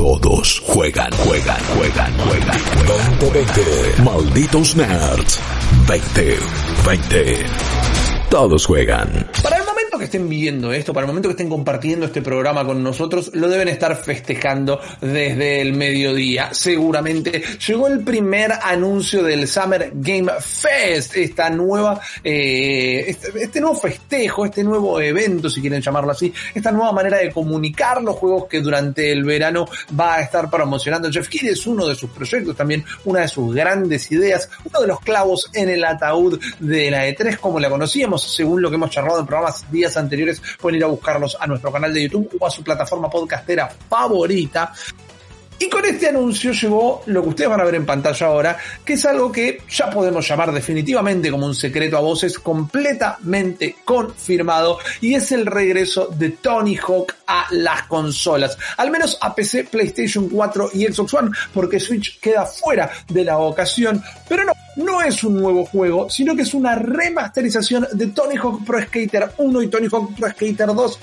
Todos juegan, juegan, juegan, juegan. 2020. Malditos nerds. 2020. Todos juegan. Para estén viendo esto, para el momento que estén compartiendo este programa con nosotros, lo deben estar festejando desde el mediodía. Seguramente llegó el primer anuncio del Summer Game Fest, esta nueva, eh, este, este nuevo festejo, este nuevo evento, si quieren llamarlo así, esta nueva manera de comunicar los juegos que durante el verano va a estar promocionando. Jeff Keighley es uno de sus proyectos, también una de sus grandes ideas, uno de los clavos en el ataúd de la E3 como la conocíamos, según lo que hemos charlado en programas días anteriores, pueden ir a buscarlos a nuestro canal de YouTube o a su plataforma podcastera favorita. Y con este anuncio llegó lo que ustedes van a ver en pantalla ahora, que es algo que ya podemos llamar definitivamente como un secreto a voces completamente confirmado y es el regreso de Tony Hawk a las consolas, al menos a PC, PlayStation 4 y Xbox One, porque Switch queda fuera de la ocasión, pero no, no es un nuevo juego, sino que es una remasterización de Tony Hawk Pro Skater 1 y Tony Hawk Pro Skater 2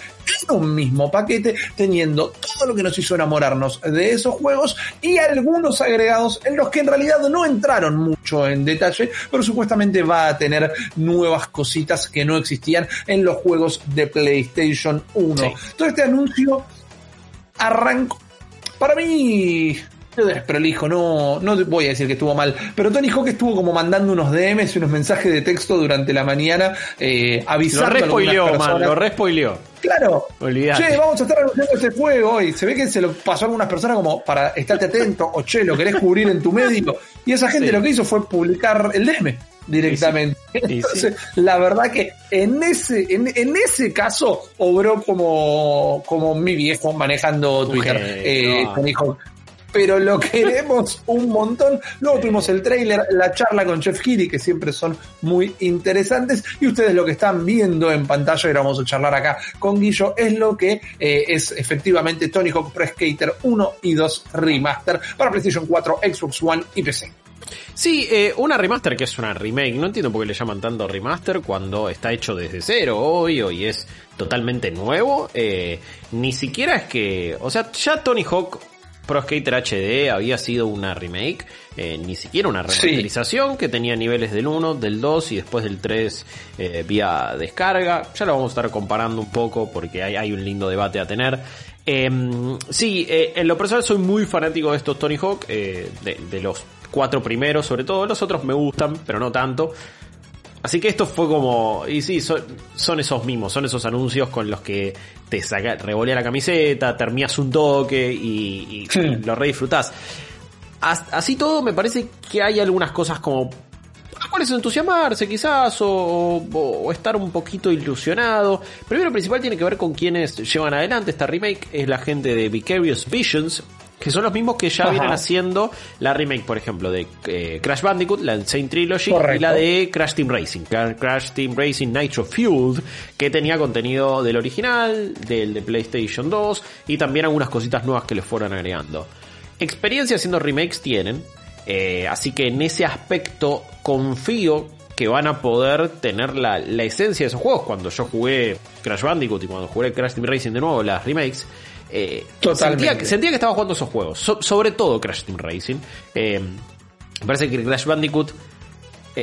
en un mismo paquete, teniendo todo lo que nos hizo enamorarnos de esos juegos y algunos agregados en los que en realidad no entraron mucho en detalle, pero supuestamente va a tener nuevas cositas que no existían en los juegos de PlayStation 1. Todo este anuncio arrancó para mí desprolijo, no, no voy a decir que estuvo mal, pero Tony Hawk estuvo como mandando unos DMs y unos mensajes de texto durante la mañana eh, avisando Lo respoileó, man, lo respoileó. Claro. Olvidate. Che, vamos a estar anunciando este juego hoy. Se ve que se lo pasó a algunas personas como para estarte atento o che, lo querés cubrir en tu medio. Y esa gente Sí. lo que hizo fue publicar el DM directamente. Y sí. Entonces, la verdad que en ese, en, en ese caso obró como, como mi viejo manejando Twitter. Eh, no. Tony Hawk. Pero lo queremos un montón. Luego tuvimos el trailer, la charla con Jeff Keighley, que siempre son muy interesantes. Y ustedes lo que están viendo en pantalla, y ahora vamos a charlar acá con Guillo, es lo que eh, es efectivamente Tony Hawk Pro Skater 1 y 2 Remaster para PlayStation 4, Xbox One y PC. Sí, eh, una remaster que es una remake. No entiendo por qué le llaman tanto remaster cuando está hecho desde cero, obvio, y es totalmente nuevo. Eh, ni siquiera es que. O sea, ya Tony Hawk Pro Skater HD había sido una remake. eh, ni siquiera una Sí. remasterización que tenía niveles del 1, del 2 y después del 3 eh, vía descarga. Ya lo vamos a estar comparando un poco porque hay, hay un lindo debate a tener. Eh, sí, eh, en lo personal soy muy fanático de estos Tony Hawk, de, de los cuatro primeros sobre todo, los otros me gustan, pero no tanto. Así que esto fue como, y sí, son, son esos mismos, son esos anuncios con los que te saca, revolea la camiseta, terminas un toque y, y- Sí. y lo re disfrutás. As- Así todo me parece que hay algunas cosas como por las cuales entusiasmarse quizás o, o- o estar un poquito ilusionado. Primero principal tiene que ver con quienes llevan adelante esta remake, es la gente de Vicarious Visions, que son los mismos que ya Ajá. vienen haciendo la remake, por ejemplo, de eh, Crash Bandicoot, la Insane Trilogy y la de Crash Team Racing, Cra- Crash Team Racing Nitro Fueled, que tenía contenido del original, del de PlayStation 2 y también algunas cositas nuevas que les fueron agregando. Experiencia haciendo remakes tienen, eh, así que en ese aspecto confío que van a poder tener la, la esencia de esos juegos. Cuando yo jugué Crash Bandicoot y cuando jugué Crash Team Racing de nuevo, las remakes, eh, Totalmente. Sentía, que- sentía que estaba jugando esos juegos, so- sobre todo Crash Team Racing. Eh, me parece que Crash Bandicoot,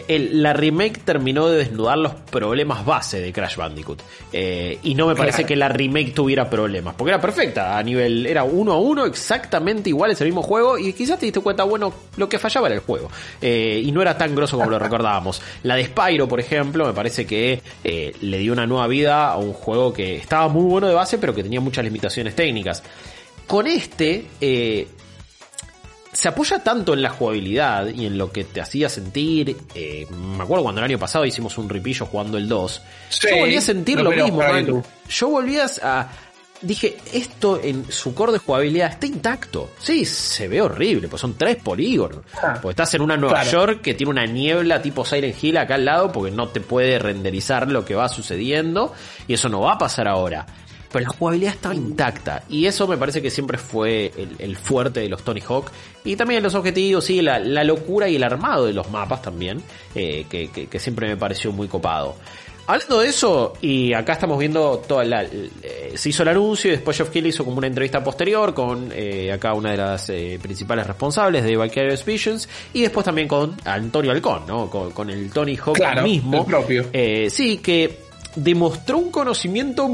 el- la remake terminó de desnudar los problemas base de Crash Bandicoot. Eh, y no me parece Claro. que la remake tuviera problemas, porque era perfecta a nivel, era uno a uno, exactamente igual, es el mismo juego, y quizás te diste cuenta, bueno, lo que fallaba era el juego. Eh, y no era tan grosso como lo recordábamos. La de Spyro, por ejemplo, me parece que eh, le dio una nueva vida a un juego que estaba muy bueno de base, pero que tenía muchas limitaciones técnicas. Con este, eh, se apoya tanto en la jugabilidad y en lo que te hacía sentir. eh, me acuerdo cuando el año pasado hicimos un ripillo jugando el 2. Sí, yo volví a sentir lo mismo, man. Yo volví a, dije, esto en su core de jugabilidad está intacto. Sí, se ve horrible, pues son tres polígonos. Ah, porque estás en una Nueva claro. York que tiene una niebla tipo Silent Hill acá al lado porque no te puede renderizar lo que va sucediendo y eso no va a pasar ahora. Pero la jugabilidad estaba intacta y eso me parece que siempre fue el, el fuerte de los Tony Hawk y también los objetivos, sí, la, la locura y el armado de los mapas también, eh, que, que- que siempre me pareció muy copado. Hablando de eso, y acá estamos viendo toda la. eh, se hizo el anuncio y después Geoff Keighley hizo como una entrevista posterior con eh, acá una de las eh, principales responsables de Vicarious Visions y después también con Antonio Alcón, ¿no? Con, con el Tony Hawk Claro, mismo. el propio. Eh, sí, que demostró un conocimiento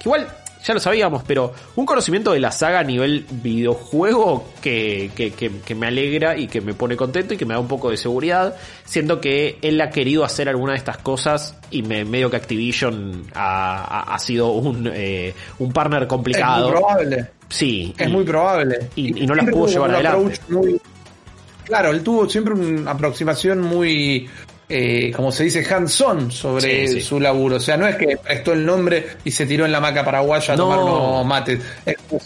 que igual ya lo sabíamos, pero un conocimiento de la saga a nivel videojuego que, que, que- que me alegra y que me pone contento y que me da un poco de seguridad. Siento que él ha querido hacer alguna de estas cosas y me medio que Activision ha, ha- ha sido un, eh, un partner Es complicado. muy probable. Sí. Es y- muy probable. y- y no las pudo llevar adelante. muy- claro, él tuvo siempre una aproximación muy, eh, como se dice, hands-on sobre Sí, sí. su laburo. O sea, no es que prestó el nombre y se tiró en la maca paraguaya a tomar unos mates.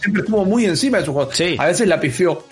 Siempre estuvo muy encima de su juego. Sí. A veces la pifió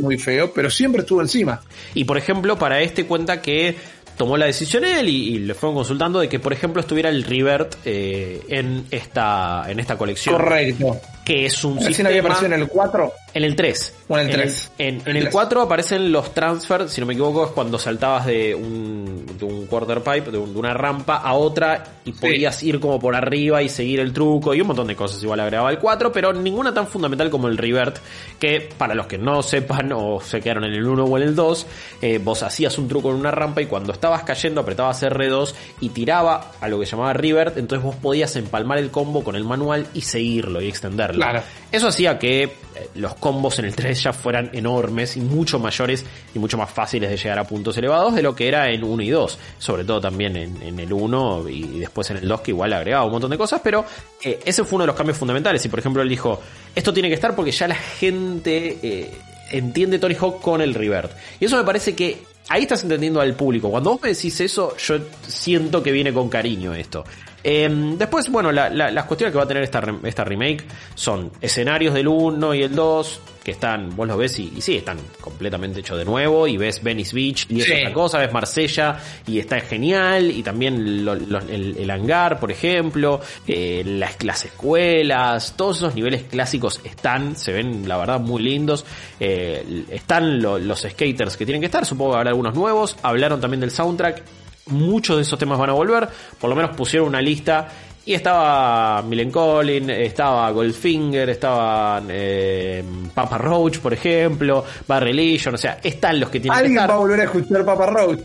muy feo, pero siempre estuvo encima. Y por ejemplo, para este cuenta que tomó la decisión él y, y le fueron consultando de que, por ejemplo, estuviera el Revert eh, en esta en esta colección. Correcto. Que es un sistema... aparecido en el 4. En el 3. O en el 3. En, en El el 3. 4 aparecen los transfers, si no me equivoco, es cuando saltabas de un, de un quarter pipe, de, un- de una rampa a otra y podías ir como por arriba y seguir el truco y un montón de cosas igual agregaba el 4, pero ninguna tan fundamental como el revert, que para los que no sepan o se quedaron en el 1 o en el 2, eh, vos hacías un truco en una rampa y cuando estabas cayendo apretabas R2 y tiraba a lo que llamaba revert, entonces vos podías empalmar el combo con el manual y seguirlo y extenderlo. Claro. Eso hacía que eh, los combos en el 3 ya fueran enormes y mucho mayores y mucho más fáciles de llegar a puntos elevados de lo que era en 1 y 2. Sobre todo también en, en el 1 y, y después en el 2 que igual agregaba un montón de cosas, pero eh, ese fue uno de los cambios fundamentales. Y por ejemplo él dijo, esto tiene que estar porque ya la gente eh, entiende Tony Hawk con el revert. Y eso me parece que ahí estás entendiendo al público. Cuando vos me decís eso, yo siento que viene con cariño esto. Eh, después, bueno, la- la- las cuestiones que va a tener esta, esta remake son escenarios del 1 y el 2, que están, vos los ves y, y sí, están completamente hechos de nuevo, y ves Venice Beach y es Sí. otra cosa, ves Marsella y está genial, y también lo- lo- el, el hangar, por ejemplo, eh, las, las escuelas, todos esos niveles clásicos están, se ven la verdad muy lindos, eh, están lo- los skaters que tienen que estar, supongo que habrá algunos nuevos, hablaron también del soundtrack, muchos de esos temas van a volver, por lo menos pusieron una lista y estaba Millen Collin, estaba Goldfinger, estaban eh, Papa Roach, por ejemplo, Barry Legion, o sea, están los que tienen que Alguien estar. va a volver a escuchar Papa Roach.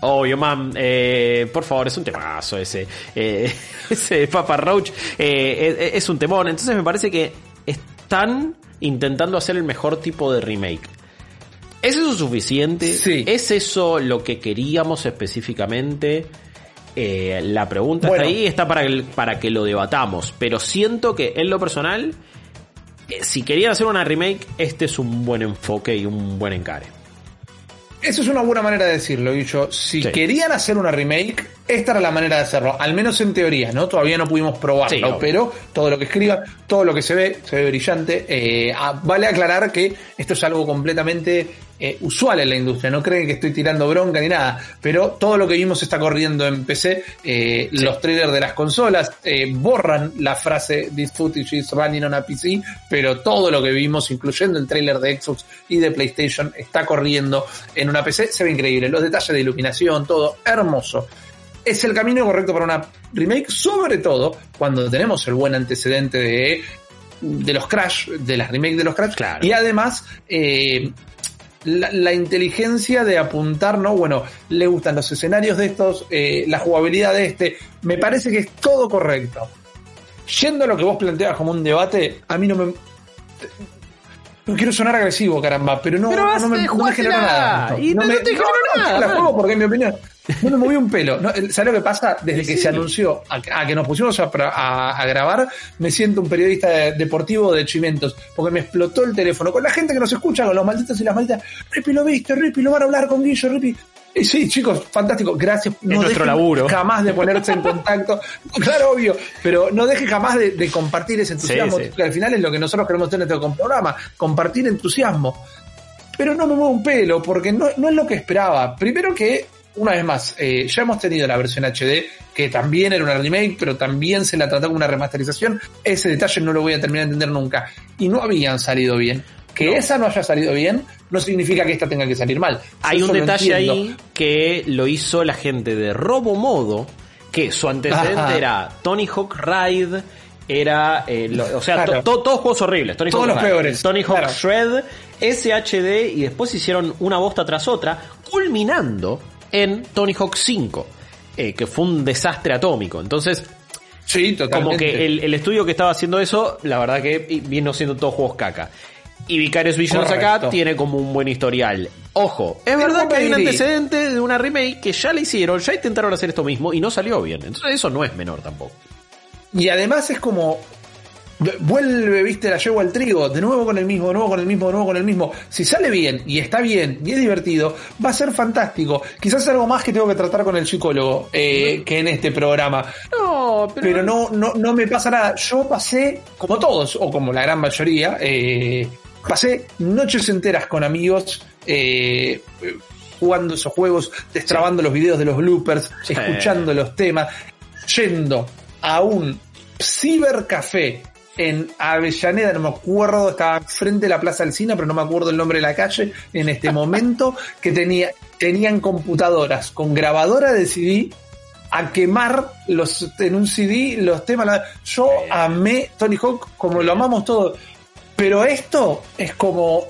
Obvio, man, eh, por favor, es un temazo ese, eh, ese Papa Roach, eh, es, es un temón, entonces me parece que están intentando hacer el mejor tipo de remake. ¿Es eso suficiente? Sí. ¿Es eso lo que queríamos específicamente? Eh, la pregunta Bueno. está ahí, está para, el- para que lo debatamos, pero siento que en lo personal, eh, si querían hacer una remake, este es un buen enfoque y un buen encare. Eso es una buena manera de decirlo, Guillo. Si Sí. querían hacer una remake, esta era la manera de hacerlo. Al menos en teoría, ¿no? Todavía no pudimos probarlo, Sí, pero todo lo que escriban, todo lo que se ve, se ve brillante. Eh, ah, vale aclarar que esto es algo completamente eh, usual en la industria. No creen que estoy tirando bronca ni nada, pero todo lo que vimos está corriendo en PC. Eh, Los trailers de las consolas borran la frase This footage is running on a PC, pero todo lo que vimos, incluyendo el trailer de Xbox y de PlayStation, está corriendo en una PC. Se ve increíble. Los detalles de iluminación, todo hermoso. Es el camino correcto para una remake, sobre todo cuando tenemos el buen antecedente de, de los Crash, de las remakes de los Crash. Claro. Y además, eh, la, la inteligencia de apuntar, ¿no? Bueno, le gustan los escenarios de estos, eh, la jugabilidad de este. Me parece que es todo correcto. Yendo a lo que vos planteabas como un debate, a mí no me. No quiero sonar agresivo, caramba, pero no, Pero no, me, no me jugártela, nada. y no me, te generó nada, La juego porque en mi opinión. No me movió un pelo. No, ¿Sabes lo que pasa? Desde que Sí. se anunció a, a que nos pusimos a, pra- a- a grabar, me siento un periodista de- deportivo de Chimentos, porque me explotó el teléfono con la gente que nos escucha, con los malditos y las malditas. Ripi, lo viste, Ripi, lo van a hablar con Guillo, Ripi. Y sí, chicos, fantástico, gracias. Es nuestro laburo. Jamás de ponerse en contacto. claro, obvio, pero no deje jamás de, de compartir ese entusiasmo, Sí, sí. que al final es lo que nosotros queremos tener en este programa, compartir entusiasmo. Pero no me muevo un pelo, porque no, no es lo que esperaba. Primero que, una vez más, eh, ya hemos tenido la versión HD, que también era una remake, pero también se la trató como una remasterización. Ese detalle no lo voy a terminar de entender nunca. Y no habían salido bien. Que esa no haya salido bien, no significa que esta tenga que salir mal. Hay Yo un detalle ahí que lo hizo la gente de Robomodo, que su antecedente Ajá. era Tony Hawk Ride, era, eh, lo- o sea, Claro. to- to- todos juegos horribles. Tony Todos Hawk los Ride, peores, Tony Hawk claro. Shred, SHD y después hicieron una bosta tras otra, culminando en Tony Hawk 5, eh, que fue un desastre atómico. Entonces, Sí, totalmente. como que el, el estudio que estaba haciendo eso, la verdad que vino siendo todos juegos caca. Y Vicarious Visions acá tiene como un buen historial. Ojo, es verdad que hay un antecedente de una remake que ya la hicieron, ya intentaron hacer esto mismo y no salió bien. Entonces eso no es menor tampoco. Y además es como. Vuelve, viste, la yegua al trigo, de nuevo con el mismo, de nuevo con el mismo, de nuevo con el mismo. Si sale bien y está bien y es divertido, va a ser fantástico. Quizás algo más que tengo que tratar con el psicólogo eh, que en este programa. No, Pero no, no, no me pasa nada. Yo pasé, como todos, o como la gran mayoría, eh, pasé noches enteras con amigos eh, jugando esos juegos, destrabando los videos de los bloopers, Sí. escuchando los temas, yendo a un cibercafé en Avellaneda, no me acuerdo, estaba frente a la Plaza Alcina, pero no me acuerdo el nombre de la calle en este momento, que tenía, tenían computadoras. Con grabadora de CD a quemar los en un CD los temas. la- Yo amé Tony Hawk como lo amamos todos, pero esto es como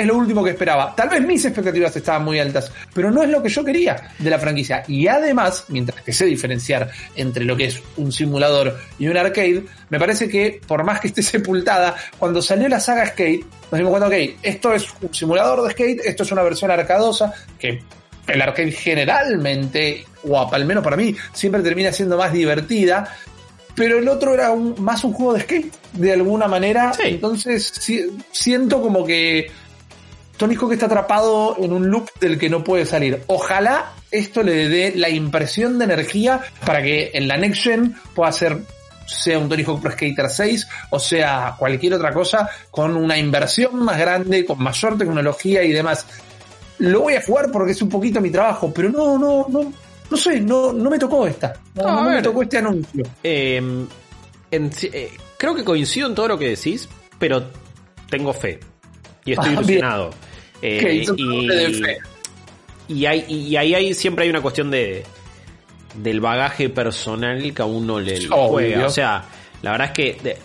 es lo último que esperaba. Tal vez mis expectativas estaban muy altas, pero no es lo que yo quería de la franquicia. Y además, mientras que sé diferenciar entre lo que es un simulador y un arcade, me parece que por más que esté sepultada, cuando salió la saga Skate, nos dimos cuenta, ok, esto es un simulador de skate, esto es una versión arcadosa, que el arcade generalmente, o al menos para mí, siempre termina siendo más divertida. Pero el otro era un- más un juego de skate, de alguna manera. Sí. Entonces si- siento como que Tony Hawk está atrapado en un loop del que no puede salir. Ojalá esto le dé la impresión de energía para que en la Next Gen pueda ser sea un Tony Hawk Pro Skater 6 o sea cualquier otra cosa con una inversión más grande, con mayor tecnología y demás. Lo voy a jugar porque es un poquito mi trabajo, pero no, no, no, no sé, no, no me tocó esta. No, No, a no me tocó este anuncio. Eh, en- eh, creo que coincido en todo lo que decís, pero tengo fe. Y estoy Ah, bien. Eh, y, y, hay, y ahí hay, siempre hay una cuestión de del bagaje personal que a uno le, juega. O sea, la verdad es que de-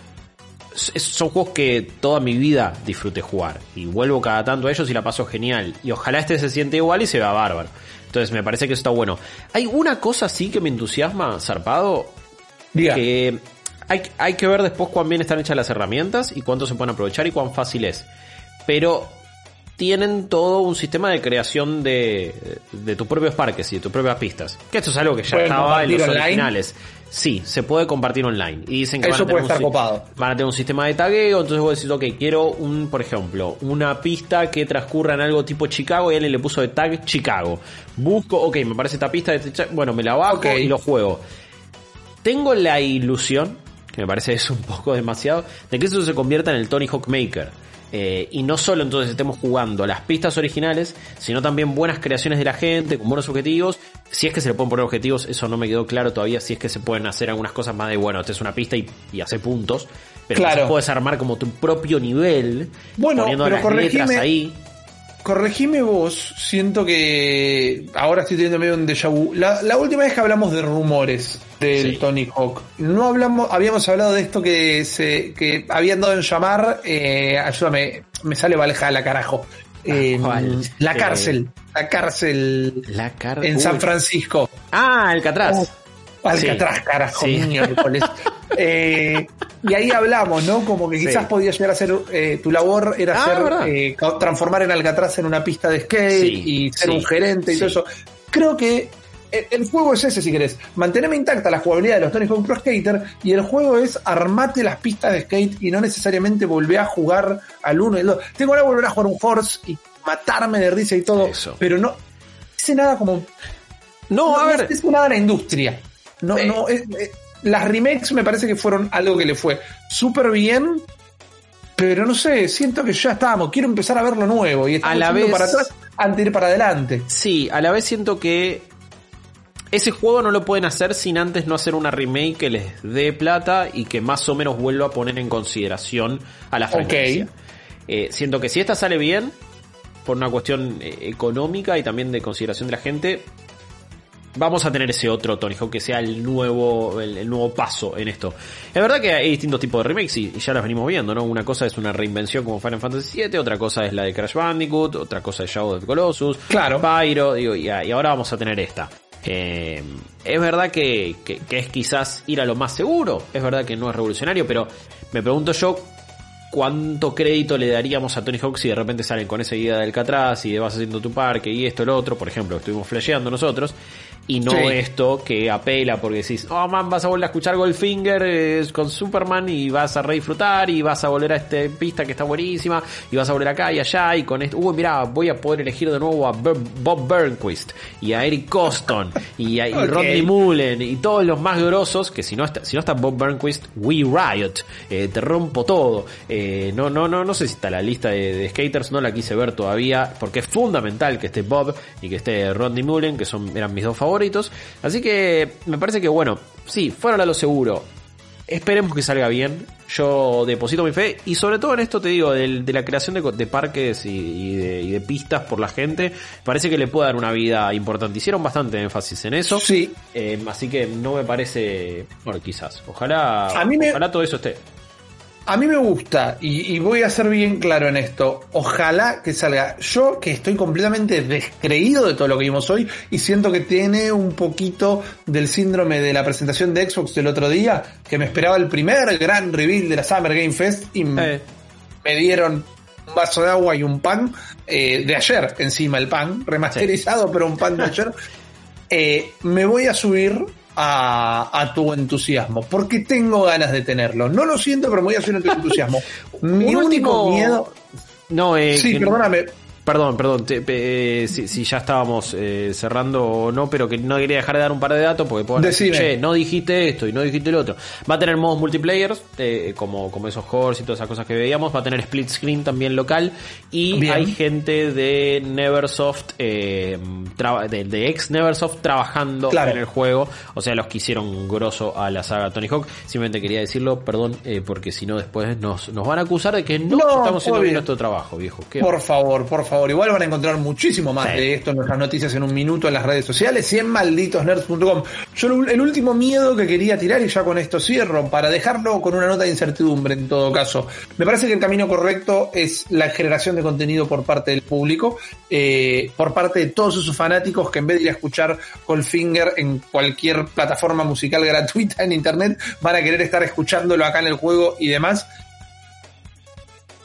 son juegos que toda mi vida disfruté jugar. Y vuelvo cada tanto a ellos y la paso genial. Y ojalá este se siente igual y se vea bárbaro. Entonces me parece que eso está bueno. Hay una cosa sí que me entusiasma, zarpado, Diga. que hay, hay que ver después cuán bien están hechas las herramientas y cuánto se pueden aprovechar y cuán fácil es. Pero tienen todo un sistema de creación de, de tus propios parques y de tus propias pistas. Que esto es algo que ya ¿Pueden estaba en los online? originales. Sí, se puede compartir online. Y dicen que Eso van a, tener puede un estar si- copado. van a tener un sistema de tagueo, entonces vos decís, ok, quiero un, por ejemplo, una pista que transcurra en algo tipo Chicago y alguien le puso de tag Chicago. Busco, ok, me parece esta pista de este bueno, me la bajo y lo juego. Tengo la ilusión, que me parece es un poco demasiado, de que eso se convierta en el Tony Hawk Maker. Eh, y no solo entonces estemos jugando las pistas originales, sino también buenas creaciones de la gente, con buenos objetivos. Si es que se le pueden poner objetivos, eso no me quedó claro todavía. Si es que se pueden hacer algunas cosas más de, bueno, esta es una pista y, y hace puntos. Pero Claro. puedes armar como tu propio nivel, Bueno, poniendo pero las letras ahí. Corregime vos, siento que ahora estoy teniendo medio un déjà vu. La, la última vez que hablamos de rumores del Sí. Tony Hawk, no hablamos, habíamos hablado de esto que se, que habían dado en llamar, eh, ayúdame, me sale Valhalla, carajo. Eh, ¿cuál? la Eh, cárcel, la cárcel La car- en. San Francisco. Ah, Alcatraz. Alcatraz, Sí. carajo, Sí. miércoles. Eh, y ahí hablamos, ¿no? Como que quizás Sí. podía llegar a ser, eh, tu labor era Ah, ser, eh, transformar en Alcatraz en una pista de skate Sí, y ser sí, un gerente y todo eso. Creo que el, el juego es ese, si querés. Mantenerme intacta la jugabilidad de los Tony Hawk Pro Skater y el juego es armate las pistas de skate y no necesariamente volver a jugar al uno y el dos. Tengo ganas de volver a jugar un Horse y matarme de risa y todo, Eso. pero no, dice nada como. No, a ver. dice nada a la industria. No, Eh. no, es- eh, las remakes me parece que fueron algo que le fue súper bien. Pero no sé, siento que ya estábamos. Quiero empezar a ver lo nuevo. Y A la vez- para atrás antes de ir para adelante. Sí, a la vez siento que ese juego no lo pueden hacer sin antes no hacer una remake que les dé plata y que más o menos vuelva a poner en consideración a la franquicia. Eh, siento que si esta sale bien, por una cuestión eh, económica y también de consideración de la gente, vamos a tener ese otro Tony Hawk que sea el nuevo, el, el nuevo paso en esto. Es verdad que hay distintos tipos de remakes y, y ya las venimos viendo, ¿no? Una cosa es una reinvención como Final Fantasy VII, otra cosa es la de Crash Bandicoot, otra cosa es Shadow of the Colossus, Claro. Pyro, digo, y, y ahora vamos a tener esta. Eh, es verdad que, que- que es quizás ir a lo más seguro, es verdad que no es revolucionario, pero me pregunto yo cuánto crédito le daríamos a Tony Hawk si de repente salen con esa idea del Catraz y de vas haciendo tu parque y esto, lo otro, por ejemplo, estuvimos flasheando nosotros, y no Sí. esto que apela porque decís, oh man, vas a volver a escuchar Goldfinger eh, con Superman y vas a re disfrutar y vas a volver a esta pista que está buenísima y vas a volver acá y allá y con esto, uy, mira, voy a poder elegir de nuevo a Ber- Bob Burnquist y a Eric Coston y a y. Rodney Mullen y todos los más grosos que si no está, si no está Bob Burnquist, We Riot, eh, te rompo todo. Eh, no, no, no, no sé si está la lista de, de skaters, no la quise ver todavía, porque es fundamental que esté Bob y que esté Rodney Mullen, que son, eran mis dos favoritos. Así que me parece que bueno, sí, fueron a lo seguro. Esperemos que salga bien. Yo deposito mi fe. Y sobre todo en esto te digo, del- de, la creación de, de parques y, y de, y de pistas por la gente. Parece que le puede dar una vida importante. Hicieron bastante énfasis en eso. Sí. Eh, así que no me parece. Bueno, quizás. Ojalá. A mí me- Ojalá todo eso esté. A mí me gusta, y, y voy a ser bien claro en esto, ojalá que salga. Yo que estoy completamente descreído de todo lo que vimos hoy y siento que tiene un poquito del síndrome de la presentación de Xbox del otro día, que me esperaba el primer gran reveal de la Summer Game Fest y Eh, me dieron un vaso de agua y un pan eh, de ayer, encima el pan, remasterizado, pero un pan de ayer. Eh, me voy a subir a, a tu entusiasmo, porque tengo ganas de tenerlo. No lo siento, pero me voy a tu entusiasmo. Mi único miedo... no, eh, Sí, perdóname. Perdón, perdón, te- eh, si, si ya estábamos eh, cerrando o no, pero que no quería dejar de dar un par de datos porque puedo decir, che, no dijiste esto y no dijiste lo otro. Va a tener modos multiplayer, eh, como, como esos cores y todas esas cosas que veíamos, va a tener split screen también local y Bien. hay gente de Neversoft, eh, de, de ex Neversoft trabajando Claro. en el juego, o sea, los que hicieron grosso a la saga Tony Hawk. Simplemente quería decirlo, perdón, eh, porque si no después nos, nos van a acusar de que no, No, estamos haciendo bien bien. nuestro trabajo, viejo. ¿Qué Por favor, por favor. Igual van a encontrar muchísimo más Sí. de esto en nuestras noticias en un minuto en las redes sociales y en malditosnerds.com. Yo el último miedo que quería tirar, y ya con esto cierro, para dejarlo con una nota de incertidumbre en todo caso. Me parece que el camino correcto es la generación de contenido por parte del público, eh, por parte de todos esos fanáticos que en vez de ir a escuchar Goldfinger en cualquier plataforma musical gratuita en internet, van a querer estar escuchándolo acá en el juego y demás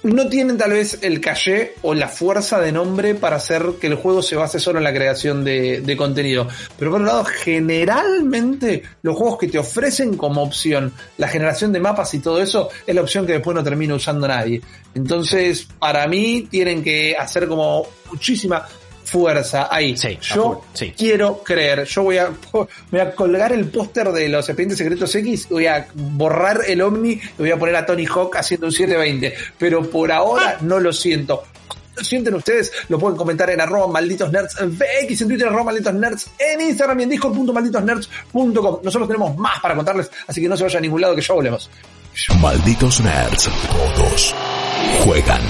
no tienen tal vez el caché o la fuerza de nombre para hacer que el juego se base solo en la creación de, contenido. Pero por otro lado, generalmente los juegos que te ofrecen como opción la generación de mapas y todo eso es la opción que después no termina usando nadie. Entonces, para mí tienen que hacer como muchísima fuerza ahí. Sí, Yo sí. quiero creer. Yo voy a, voy a colgar el póster de los expedientes secretos X, voy a borrar el Omni y voy a poner a Tony Hawk haciendo un 720. Pero por ahora no lo siento. ¿Lo sienten ustedes? Lo pueden comentar en arroba malditos nerds VX en Twitter, arroba malditos nerds en Instagram y en discord.malditosnerds.com. Nosotros tenemos más para contarles, así que no se vayan a ningún lado que ya volvemos. Malditos nerds. Todos juegan.